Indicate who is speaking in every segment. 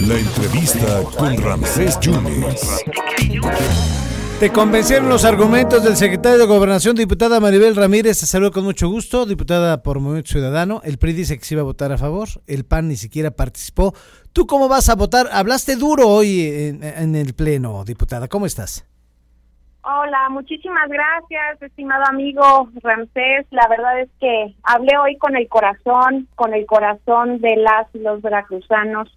Speaker 1: La entrevista con Ramsés Yunes.
Speaker 2: ¿Te convencieron los argumentos del secretario de Gobernación, diputada Maribel Ramírez? Te saludo con mucho gusto, diputada por Movimiento Ciudadano. El PRI dice que se iba a votar a favor, el PAN ni siquiera participó. ¿Tú cómo vas a votar? Hablaste duro hoy en, en el Pleno, diputada. ¿Cómo estás?
Speaker 3: Hola, muchísimas gracias, estimado amigo Ramsés. La verdad es que hablé hoy con el corazón, con el corazón de las y los veracruzanos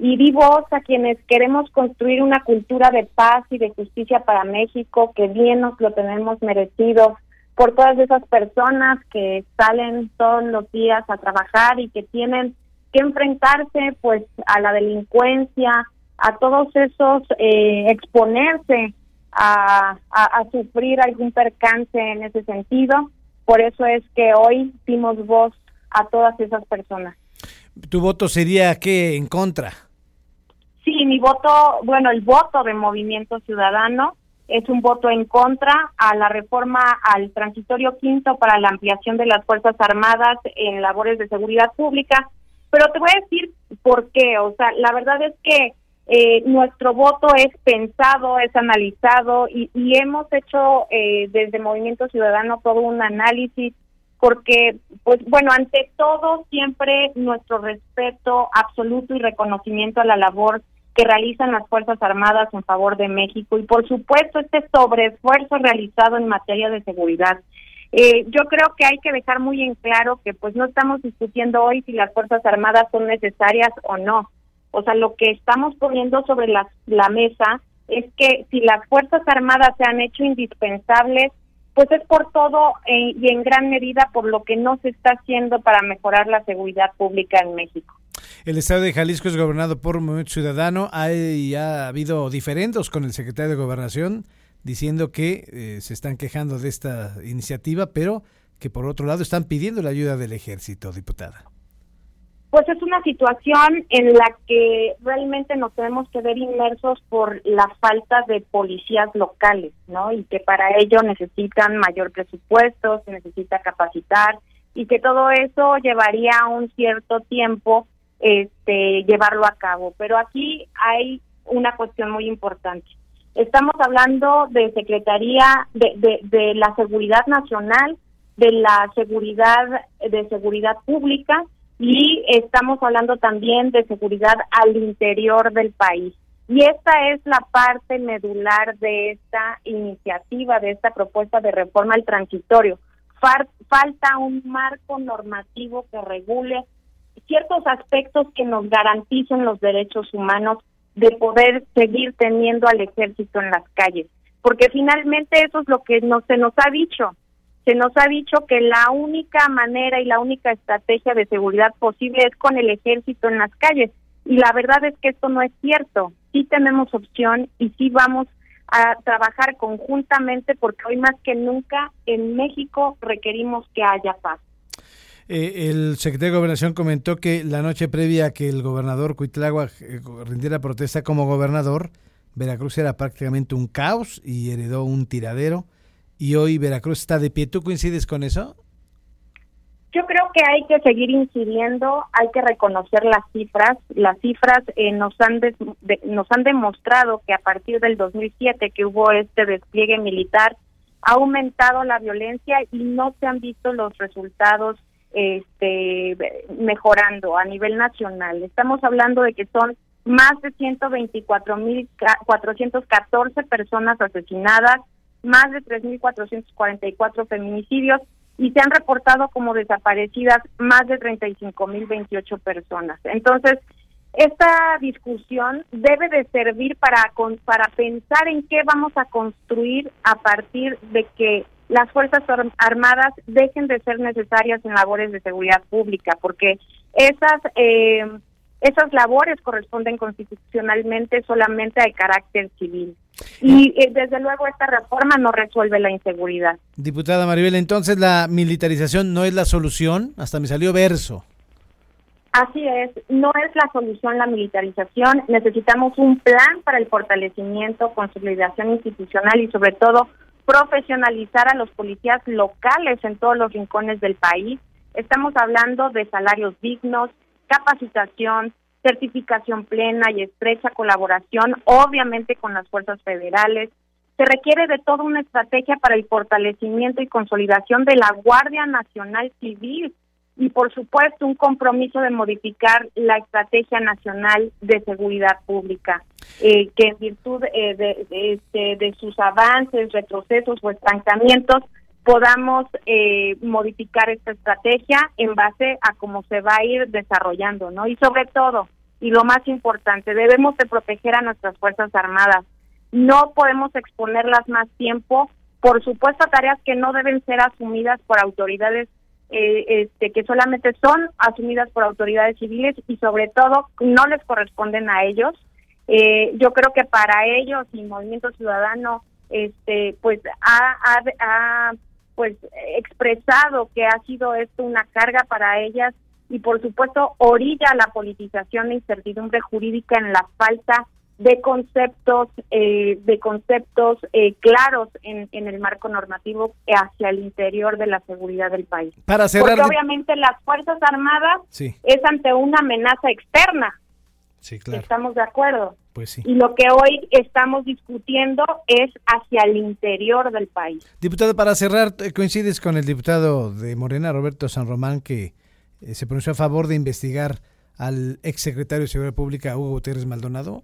Speaker 3: y di voz a quienes queremos construir una cultura de paz y de justicia para México, que bien nos lo tenemos merecido por todas esas personas que salen todos los días a trabajar y que tienen que enfrentarse pues a la delincuencia, a todos esos, eh, exponerse a, a, sufrir algún percance en ese sentido. Por eso es que hoy dimos voz a todas esas personas.
Speaker 2: ¿Tu voto sería qué en contra?
Speaker 3: Sí, mi voto, bueno, el voto de Movimiento Ciudadano es un voto en contra a la reforma al transitorio quinto para la ampliación de las Fuerzas Armadas en labores de seguridad pública. Pero te voy a decir por qué. O sea, la verdad es que eh, nuestro voto es pensado, es analizado y, hemos hecho eh, desde Movimiento Ciudadano todo un análisis porque, pues bueno, ante todo siempre nuestro respeto absoluto y reconocimiento a la labor que realizan las Fuerzas Armadas en favor de México y por supuesto este sobreesfuerzo realizado en materia de seguridad. Eh, yo creo que hay que dejar muy en claro que pues no estamos discutiendo hoy si las Fuerzas Armadas son necesarias o no. O sea, lo que estamos poniendo sobre la, mesa es que si las Fuerzas Armadas se han hecho indispensables, pues es por todo eh, y en gran medida por lo que no se está haciendo para mejorar la seguridad pública en México.
Speaker 2: El estado de Jalisco es gobernado por un movimiento ciudadano. Hay, ha habido diferendos con el secretario de Gobernación diciendo que eh, se están quejando de esta iniciativa, pero que por otro lado están pidiendo la ayuda del ejército, diputada.
Speaker 3: Pues es una situación en la que realmente nos tenemos que ver inmersos por la falta de policías locales, ¿no? Y que para ello necesitan mayor presupuesto, se necesita capacitar y que todo eso llevaría un cierto tiempo este, llevarlo a cabo. Pero aquí hay una cuestión muy importante. Estamos hablando de Secretaría de, de, la Seguridad Nacional, de la Seguridad de Seguridad Pública y estamos hablando también de seguridad al interior del país. Y esta es la parte medular de esta iniciativa, de esta propuesta de reforma al transitorio. falta un marco normativo que regule ciertos aspectos que nos garanticen los derechos humanos de poder seguir teniendo al ejército en las calles, porque finalmente eso es lo que no, se nos ha dicho. Se nos ha dicho que la única manera y la única estrategia de seguridad posible es con el ejército en las calles. Y la verdad es que esto no es cierto. Sí tenemos opción y sí vamos a trabajar conjuntamente porque hoy más que nunca en México requerimos que haya paz.
Speaker 2: Eh, el secretario de Gobernación comentó que la noche previa a que el gobernador Cuitlagua eh, rindiera protesta como gobernador, Veracruz era prácticamente un caos y heredó un tiradero. Y hoy Veracruz está de pie. ¿Tú coincides con eso?
Speaker 3: Yo creo que hay que seguir incidiendo, hay que reconocer las cifras. Las cifras eh, nos han nos han demostrado que a partir del 2007 que hubo este despliegue militar ha aumentado la violencia y no se han visto los resultados este, mejorando a nivel nacional. Estamos hablando de que son más de 124.414 personas asesinadas, más de 3.444 feminicidios y se han reportado como desaparecidas más de 35.028 personas. Entonces, esta discusión debe de servir para, para pensar en qué vamos a construir a partir de que las Fuerzas Armadas dejen de ser necesarias en labores de seguridad pública, porque esas, eh, esas labores corresponden constitucionalmente solamente al carácter civil. Y eh, desde luego esta reforma no resuelve la inseguridad.
Speaker 2: Diputada Maribel, entonces la militarización no es la solución, hasta me salió verso.
Speaker 3: Así es, no es la solución la militarización, necesitamos un plan para el fortalecimiento, consolidación institucional y sobre todo profesionalizar a los policías locales en todos los rincones del país. Estamos hablando de salarios dignos, capacitación, certificación plena y estrecha colaboración, obviamente con las fuerzas federales. Se requiere de toda una estrategia para el fortalecimiento y consolidación de la Guardia Nacional Civil y, por supuesto, un compromiso de modificar la Estrategia Nacional de Seguridad Pública, eh, que en virtud eh, de, este, de, sus avances, retrocesos o estancamientos, podamos eh, modificar esta estrategia en base a cómo se va a ir desarrollando, ¿no? Y sobre todo, y lo más importante, debemos de proteger a nuestras Fuerzas Armadas. No podemos exponerlas más tiempo, por supuesto, a tareas que no deben ser asumidas por autoridades eh, este, que solamente son asumidas por autoridades civiles y sobre todo no les corresponden a ellos. Eh, yo creo que para ellos y Movimiento Ciudadano, este, pues ha, ha, ha pues expresado que ha sido esto una carga para ellas y por supuesto orilla la politización e incertidumbre jurídica en la falta de conceptos eh, de conceptos eh, claros en, en, el marco normativo hacia el interior de la seguridad del país.
Speaker 2: Para cerrar,
Speaker 3: Porque obviamente las fuerzas armadas es ante una amenaza externa.
Speaker 2: Sí, claro.
Speaker 3: Estamos de acuerdo.
Speaker 2: Pues sí.
Speaker 3: Y lo que hoy estamos discutiendo es hacia el interior del país.
Speaker 2: Diputado, para cerrar, coincides con el diputado de Morena, Roberto San Román, que eh, se pronunció a favor de investigar al exsecretario de Seguridad Pública, Hugo Gutiérrez Maldonado.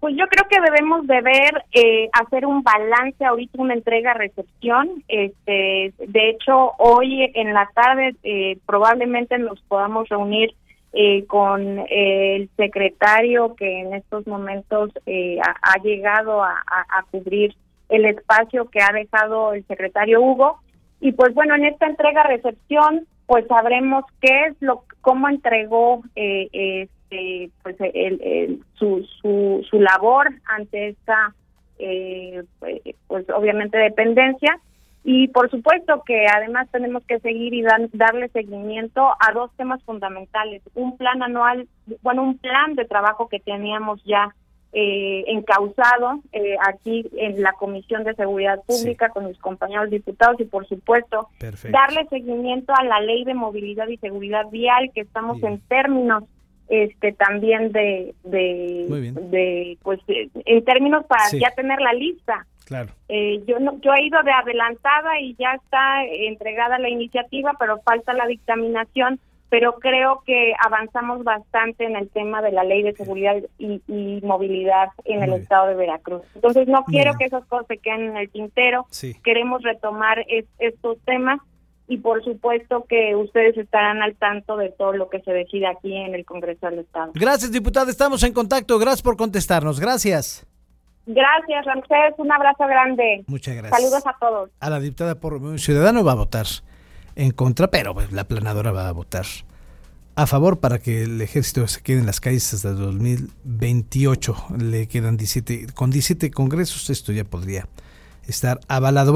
Speaker 3: Pues yo creo que debemos de ver, eh, hacer un balance ahorita, una entrega-recepción. Este, de hecho, hoy en la tarde eh, probablemente nos podamos reunir eh, con el secretario que en estos momentos ha, ha, llegado a, a, cubrir el espacio que ha dejado el secretario Hugo. Y pues bueno, en esta entrega-recepción, pues sabremos qué es lo, cómo entregó eh, eh, pues el, su, su, su labor ante esta eh, pues obviamente dependencia y por supuesto que además tenemos que seguir y dan, darle seguimiento a dos temas fundamentales un plan anual bueno un plan de trabajo que teníamos ya eh, encausado eh, aquí en la Comisión de Seguridad Pública sí. con mis compañeros diputados y por supuesto
Speaker 2: Perfecto.
Speaker 3: darle seguimiento a la ley de movilidad y seguridad vial que estamos Bien. en términos este también de de, de pues de, en términos para sí. ya tener la lista
Speaker 2: claro
Speaker 3: eh, yo no yo he ido de adelantada y ya está entregada la iniciativa pero falta la dictaminación pero creo que avanzamos bastante en el tema de la ley de seguridad y, y movilidad en Muy el bien. estado de Veracruz. Entonces no quiero Bien. que esas cosas se queden en el tintero.
Speaker 2: Sí.
Speaker 3: Queremos retomar es, estos temas y por supuesto que ustedes estarán al tanto de todo lo que se decide aquí en el Congreso del Estado.
Speaker 2: Gracias, diputada. Estamos en contacto. Gracias por contestarnos. Gracias.
Speaker 3: Gracias, Ramsés. Un abrazo grande.
Speaker 2: Muchas gracias.
Speaker 3: Saludos a todos.
Speaker 2: A la diputada por un ciudadano va a votar en contra, pero pues, la planadora va a votar a favor para que el ejército se quede en las calles hasta 2028. Le quedan 17, con 17 congresos, esto ya podría estar avalado.